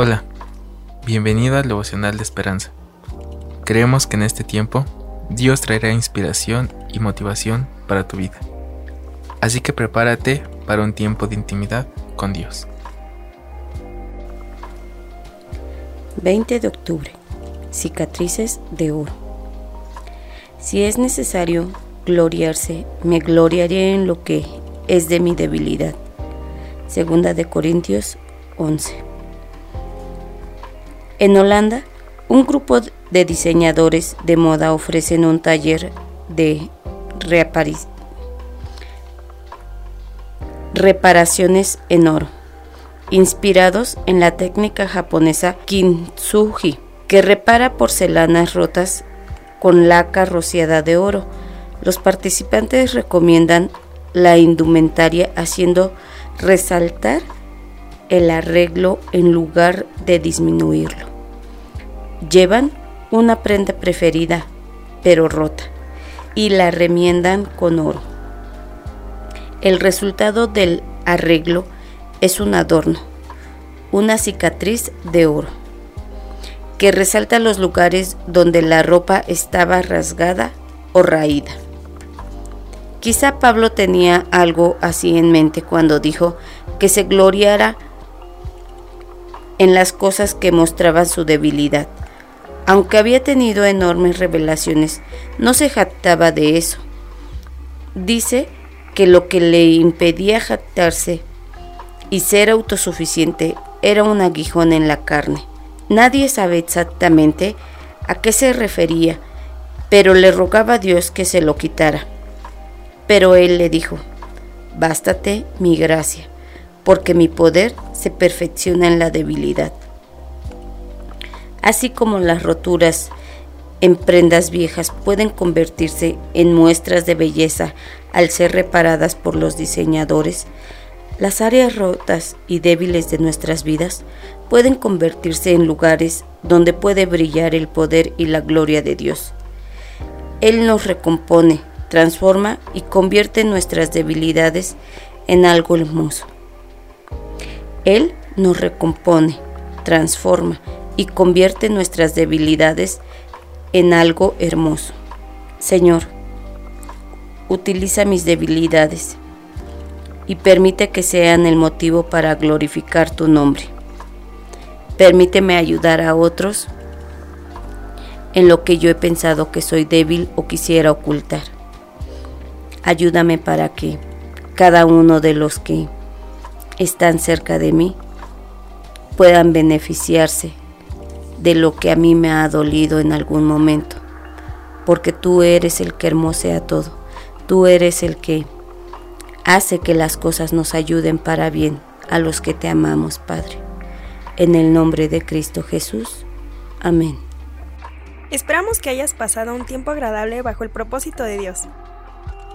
Hola, bienvenido al devocional de esperanza. Creemos que en este tiempo Dios traerá inspiración y motivación para tu vida. Así que prepárate para un tiempo de intimidad con Dios. 20 de octubre. Cicatrices de oro. Si es necesario gloriarse, me gloriaré en lo que es de mi debilidad. Segunda de Corintios 11. En Holanda, un grupo de diseñadores de moda ofrecen un taller de reparaciones en oro, inspirados en la técnica japonesa kintsugi, que repara porcelanas rotas con laca rociada de oro. Los participantes recomiendan la indumentaria haciendo resaltar el arreglo en lugar de disminuirlo. Llevan una prenda preferida, pero rota, y la remiendan con oro. El resultado del arreglo es un adorno, una cicatriz de oro, que resalta los lugares donde la ropa estaba rasgada o raída. Quizá Pablo tenía algo así en mente cuando dijo que se gloriara en las cosas que mostraban su debilidad. Aunque había tenido enormes revelaciones, no se jactaba de eso. Dice que lo que le impedía jactarse y ser autosuficiente era un aguijón en la carne. Nadie sabe exactamente a qué se refería, pero le rogaba a Dios que se lo quitara. Pero él le dijo, Bástate mi gracia, porque mi poder se perfecciona en la debilidad. Así como las roturas en prendas viejas pueden convertirse en muestras de belleza al ser reparadas por los diseñadores, las áreas rotas y débiles de nuestras vidas pueden convertirse en lugares donde puede brillar el poder y la gloria de Dios. Él nos recompone, transforma y convierte nuestras debilidades en algo hermoso. Él nos recompone, transforma y convierte nuestras debilidades en algo hermoso. Señor, utiliza mis debilidades y permite que sean el motivo para glorificar tu nombre. Permíteme ayudar a otros en lo que yo he pensado que soy débil o quisiera ocultar. Ayúdame para que cada uno de los que están cerca de mí puedan beneficiarse de lo que a mí me ha dolido en algún momento, porque tú eres el que hermosea todo, tú eres el que hace que las cosas nos ayuden para bien a los que te amamos, Padre. En el nombre de Cristo Jesús. Amén. Esperamos que hayas pasado un tiempo agradable bajo el propósito de Dios.